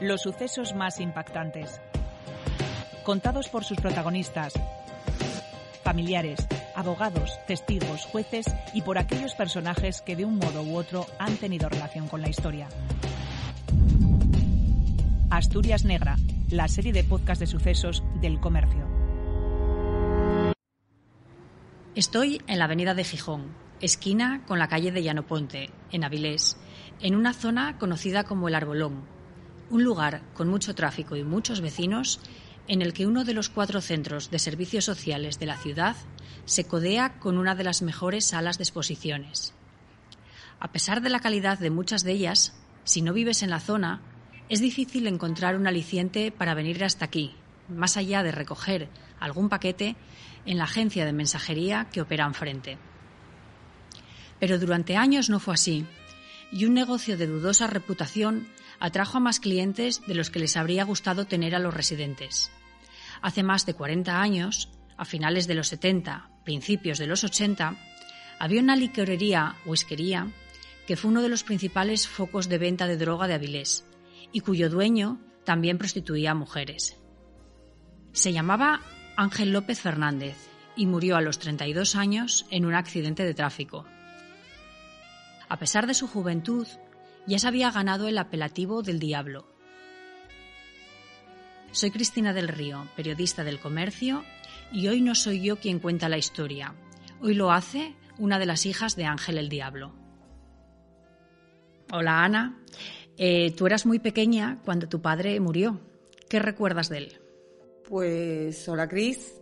los sucesos más impactantes. Contados por sus protagonistas, familiares, abogados, testigos, jueces y por aquellos personajes que de un modo u otro han tenido relación con la historia. Asturias Negra, la serie de podcast de sucesos del comercio. Estoy en la avenida de Gijón, esquina con la calle de Llanoponte, en Avilés, en una zona conocida como el Arbolón, un lugar con mucho tráfico y muchos vecinos en el que uno de los cuatro centros de servicios sociales de la ciudad se codea con una de las mejores salas de exposiciones. A pesar de la calidad de muchas de ellas, si no vives en la zona, es difícil encontrar un aliciente para venir hasta aquí, más allá de recoger algún paquete en la agencia de mensajería que opera enfrente. Pero durante años no fue así, y un negocio de dudosa reputación atrajo a más clientes de los que les habría gustado tener a los residentes. Hace más de 40 años, a finales de los 70, principios de los 80, había una licorería esquería que fue uno de los principales focos de venta de droga de Avilés y cuyo dueño también prostituía a mujeres. Se llamaba Ángel López Fernández y murió a los 32 años en un accidente de tráfico. A pesar de su juventud, ya se había ganado el apelativo del diablo. Soy Cristina del Río, periodista del comercio, y hoy no soy yo quien cuenta la historia. Hoy lo hace una de las hijas de Ángel el Diablo. Hola Ana, eh, tú eras muy pequeña cuando tu padre murió. ¿Qué recuerdas de él? Pues hola Cris,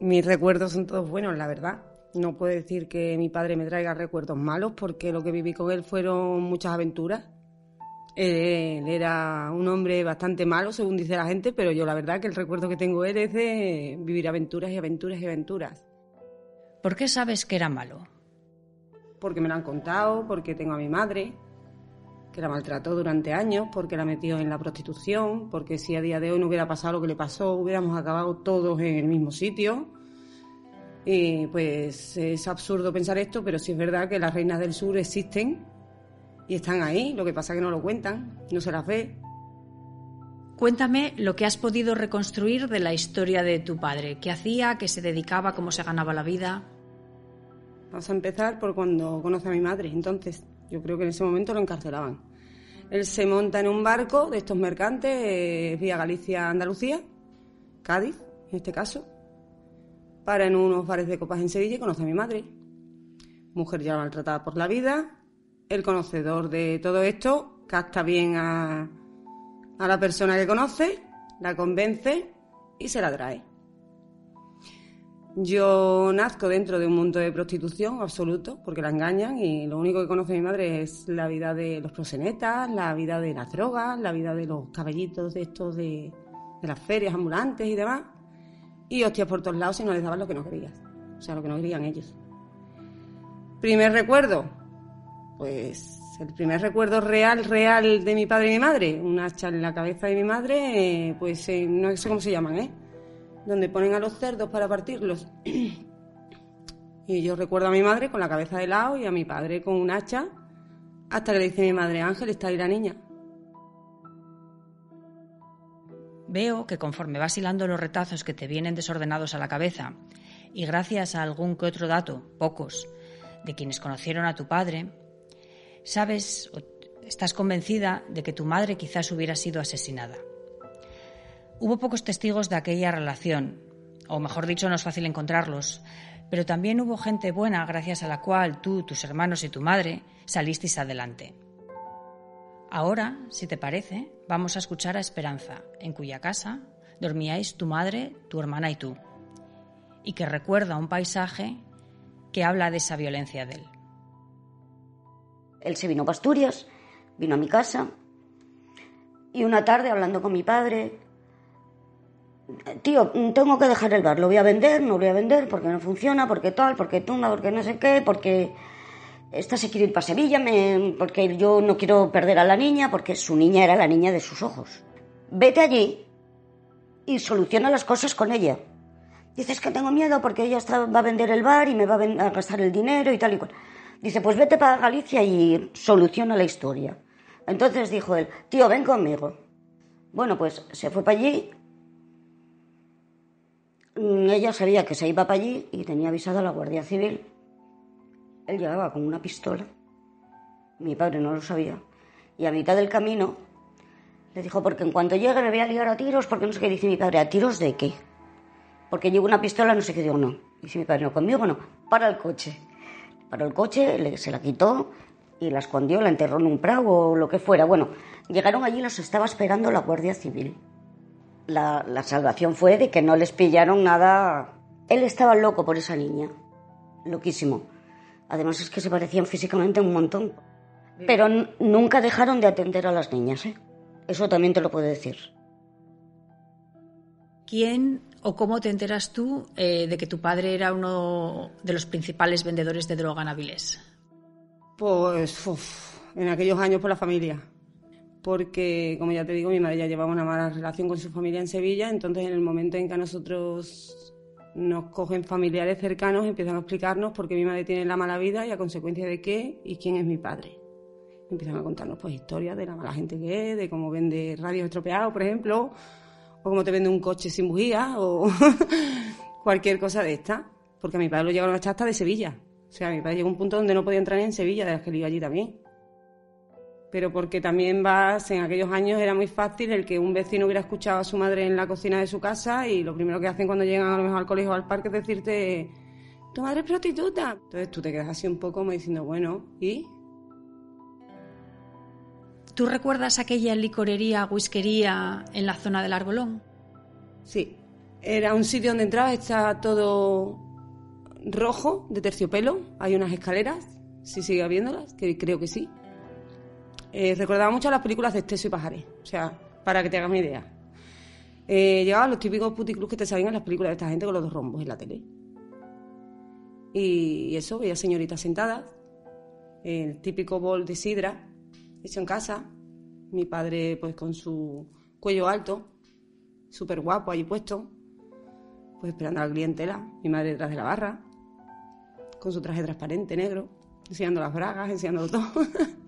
mis recuerdos son todos buenos, la verdad. No puedo decir que mi padre me traiga recuerdos malos porque lo que viví con él fueron muchas aventuras. Él era un hombre bastante malo, según dice la gente, pero yo la verdad que el recuerdo que tengo él es de vivir aventuras y aventuras y aventuras. ¿Por qué sabes que era malo? Porque me lo han contado, porque tengo a mi madre, que la maltrató durante años, porque la metió en la prostitución, porque si a día de hoy no hubiera pasado lo que le pasó, hubiéramos acabado todos en el mismo sitio. Y pues es absurdo pensar esto, pero sí es verdad que las reinas del sur existen y están ahí, lo que pasa es que no lo cuentan, no se las ve. Cuéntame lo que has podido reconstruir de la historia de tu padre. ¿Qué hacía? ¿Qué se dedicaba? ¿Cómo se ganaba la vida? Vamos a empezar por cuando conoce a mi madre. Entonces, yo creo que en ese momento lo encarcelaban. Él se monta en un barco de estos mercantes eh, vía Galicia-Andalucía, Cádiz, en este caso, para en unos bares de copas en Sevilla y conoce a mi madre. Mujer ya maltratada por la vida, el conocedor de todo esto capta bien a, la persona que conoce, la convence y se la trae. Yo nazco dentro de un mundo de prostitución absoluto, porque la engañan y lo único que conoce mi madre es la vida de los prosenetas, la vida de las drogas, la vida de los caballitos de estos de, de las ferias ambulantes y demás. Y hostias por todos lados y no les daban lo que no querías, o sea, lo que no querían ellos. Primer recuerdo, pues el primer recuerdo real, real de mi padre y mi madre, un hacha en la cabeza de mi madre, pues eh, no sé cómo se llaman, ¿eh? Donde ponen a los cerdos para partirlos. y yo recuerdo a mi madre con la cabeza de lado y a mi padre con un hacha, hasta que le dice mi madre, Ángel, está ahí la niña. Veo que conforme vas hilando los retazos que te vienen desordenados a la cabeza, y gracias a algún que otro dato, pocos, de quienes conocieron a tu padre, sabes o estás convencida de que tu madre quizás hubiera sido asesinada. Hubo pocos testigos de aquella relación, o mejor dicho, no es fácil encontrarlos, pero también hubo gente buena gracias a la cual tú, tus hermanos y tu madre salisteis adelante. Ahora, si te parece, vamos a escuchar a Esperanza, en cuya casa dormíais tu madre, tu hermana y tú, y que recuerda un paisaje que habla de esa violencia de él. Él se vino a Asturias, vino a mi casa y una tarde hablando con mi padre, tío, tengo que dejar el bar, lo voy a vender, no lo voy a vender porque no funciona, porque tal, porque tumba, porque no sé qué, porque esta se quiere ir para Sevilla, porque yo no quiero perder a la niña, porque su niña era la niña de sus ojos. Vete allí y soluciona las cosas con ella. Dices que tengo miedo porque ella está, va a vender el bar y me va a, a gastar el dinero y tal y cual. Dice, pues vete para Galicia y soluciona la historia. Entonces dijo él, tío, ven conmigo. Bueno, pues se fue para allí. Mm, ella sabía que se iba para allí y tenía avisado a la Guardia Civil. Él llegaba con una pistola. Mi padre no lo sabía. Y a mitad del camino le dijo, porque en cuanto llegue me voy a liar a tiros, porque no sé qué dice mi padre, ¿a tiros de qué? Porque llevo una pistola, no sé qué digo, no. Dice mi padre, no, conmigo no, para el coche. Para el coche, se la quitó y la escondió, la enterró en un prado o lo que fuera. Bueno, llegaron allí y los estaba esperando la Guardia Civil. La salvación fue de que no les pillaron nada. Él estaba loco por esa niña, loquísimo. Además es que se parecían físicamente un montón. Pero nunca dejaron de atender a las niñas, ¿eh? Eso también te lo puedo decir. ¿Quién o cómo te enteras tú eh, de que tu padre era uno de los principales vendedores de droga en Avilés? Pues en aquellos años por la familia. Porque, como ya te digo, mi madre ya llevaba una mala relación con su familia en Sevilla, entonces en el momento en que a nosotros nos cogen familiares cercanos empiezan a explicarnos por qué mi madre tiene la mala vida y a consecuencia de qué y quién es mi padre empiezan a contarnos pues historias de la mala gente que es, de cómo vende radios estropeados, por ejemplo, o cómo te vende un coche sin bujía, o cualquier cosa de esta. Porque a mi padre lo llevaron a hasta de Sevilla. O sea, mi padre llegó a un punto donde no podía entrar en Sevilla, de las que iba allí también. Pero porque también vas, en aquellos años era muy fácil el que un vecino hubiera escuchado a su madre en la cocina de su casa y lo primero que hacen cuando llegan a lo mejor al colegio o al parque es decirte, tu madre es prostituta. Entonces tú te quedas así un poco como diciendo, bueno, ¿y? ¿Tú recuerdas aquella licorería, whiskería en la zona del Arbolón? Sí, era un sitio donde entraba, está todo rojo, de terciopelo, hay unas escaleras, si sigue habiéndolas, que creo que sí. Eh, recordaba mucho las películas de Esteso y Pajaré, o sea, para que te hagas una idea. Eh, llegaban los típicos puticlubs que te salen en las películas de esta gente con los dos rombos en la tele. Y, eso, veía señoritas sentadas, el típico bol de sidra, hecho en casa. Mi padre, pues con su cuello alto, súper guapo allí puesto, pues esperando a la clientela. Mi madre detrás de la barra, con su traje transparente negro, enseñando las bragas, enseñándolo todo.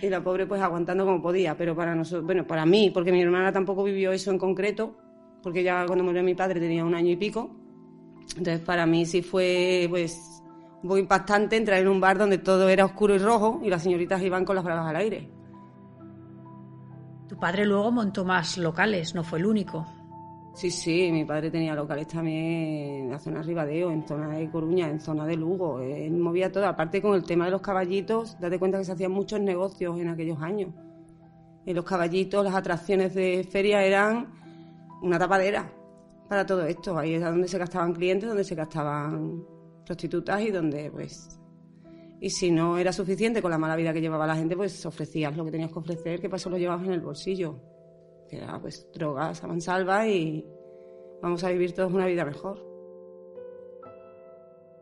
y la pobre, pues aguantando como podía. Pero para nosotros, bueno, para mí, porque mi hermana tampoco vivió eso en concreto, porque ya cuando murió mi padre tenía un año y pico. Entonces, para mí sí fue, pues, poco impactante entrar en un bar donde todo era oscuro y rojo y las señoritas iban con las bragas al aire. Tu padre luego montó más locales, no fue el único. Sí, sí, mi padre tenía locales también en la zona de Ribadeo, en zona de Coruña, en zona de Lugo. Él movía todo. Aparte con el tema de los caballitos, date cuenta que se hacían muchos negocios en aquellos años. En los caballitos, las atracciones de feria eran una tapadera para todo esto. Ahí es donde se gastaban clientes, donde se gastaban prostitutas y donde pues y si no era suficiente con la mala vida que llevaba la gente, pues ofrecías lo que tenías que ofrecer, que eso lo llevabas en el bolsillo. Que era pues drogas a mansalva y vamos a vivir todos una vida mejor.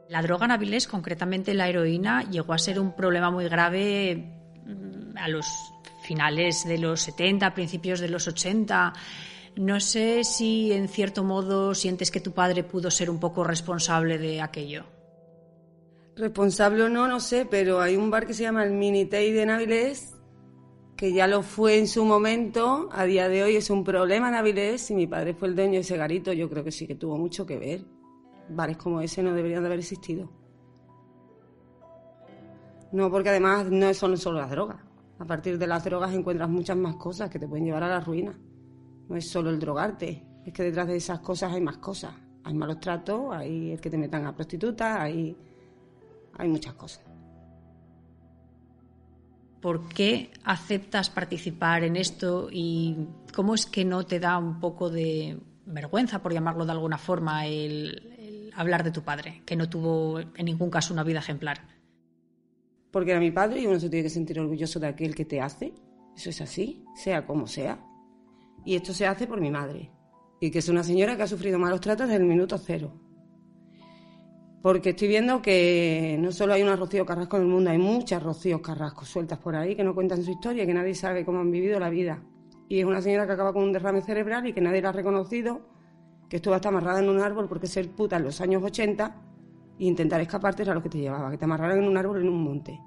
La droga en Avilés, concretamente la heroína, llegó a ser un problema muy grave mm, a los finales de los 70, principios de los 80. No sé si en cierto modo sientes que tu padre pudo ser un poco responsable de aquello. Responsable o no, no sé, pero hay un bar que se llama el Minitei de Navilés, que ya lo fue en su momento, a día de hoy es un problema en Navilés, y mi padre fue el dueño de ese garito, yo creo que sí que tuvo mucho que ver. Bares como ese no deberían de haber existido. No, porque además no son solo las drogas. A partir de las drogas encuentras muchas más cosas que te pueden llevar a la ruina. No es solo el drogarte, es que detrás de esas cosas hay más cosas. Hay malos tratos, hay el que te metan a prostitutas, hay hay muchas cosas. ¿Por qué aceptas participar en esto y cómo es que no te da un poco de vergüenza, por llamarlo de alguna forma, el, hablar de tu padre, que no tuvo en ningún caso una vida ejemplar? Porque era mi padre y uno se tiene que sentir orgulloso de aquel que te hace. Eso es así, sea como sea. Y esto se hace por mi madre. Y que es una señora que ha sufrido malos tratos desde el minuto cero porque estoy viendo que no solo hay una Rocío Carrasco en el mundo, hay muchas Rocío Carrasco sueltas por ahí que no cuentan su historia, que nadie sabe cómo han vivido la vida. Y es una señora que acaba con un derrame cerebral y que nadie la ha reconocido, que estuvo hasta amarrada en un árbol porque ser puta en los años 80 e intentar escaparte era lo que te llevaba, que te amarraran en un árbol en un monte.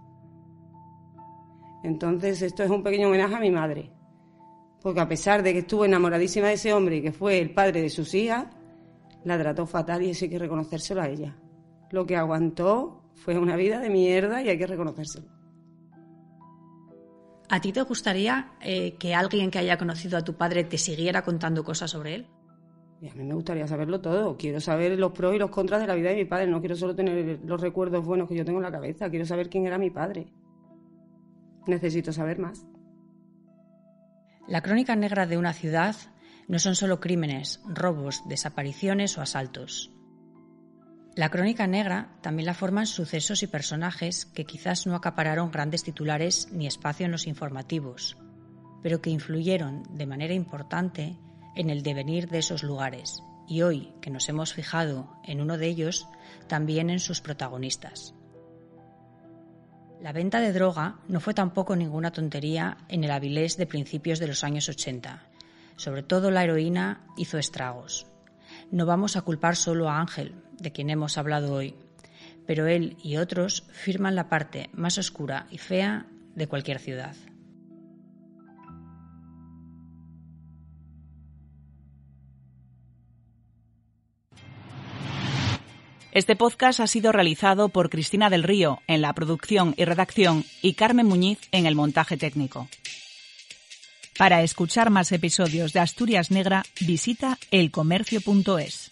Entonces esto es un pequeño homenaje a mi madre, Porque a pesar de que estuvo enamoradísima de ese hombre y que fue el padre de sus hijas, la trató fatal y eso hay que reconocérselo a ella. Lo que aguantó fue una vida de mierda y hay que reconocérselo. ¿A ti te gustaría eh, que alguien que haya conocido a tu padre te siguiera contando cosas sobre él? Y a mí me gustaría saberlo todo. Quiero saber los pros y los contras de la vida de mi padre. No quiero solo tener los recuerdos buenos que yo tengo en la cabeza. Quiero saber quién era mi padre. Necesito saber más. La crónica negra de una ciudad no son solo crímenes, robos, desapariciones o asaltos. La crónica negra también la forman sucesos y personajes que quizás no acapararon grandes titulares ni espacio en los informativos, pero que influyeron de manera importante en el devenir de esos lugares y hoy que nos hemos fijado en uno de ellos, también en sus protagonistas. La venta de droga no fue tampoco ninguna tontería en el Avilés de principios de los años 80. Sobre todo la heroína hizo estragos. No vamos a culpar solo a Ángel, de quien hemos hablado hoy, pero él y otros firman la parte más oscura y fea de cualquier ciudad. Este podcast ha sido realizado por Cristina del Río en la producción y redacción y Carmen Muñiz en el montaje técnico. Para escuchar más episodios de Asturias Negra, visita elcomercio.es.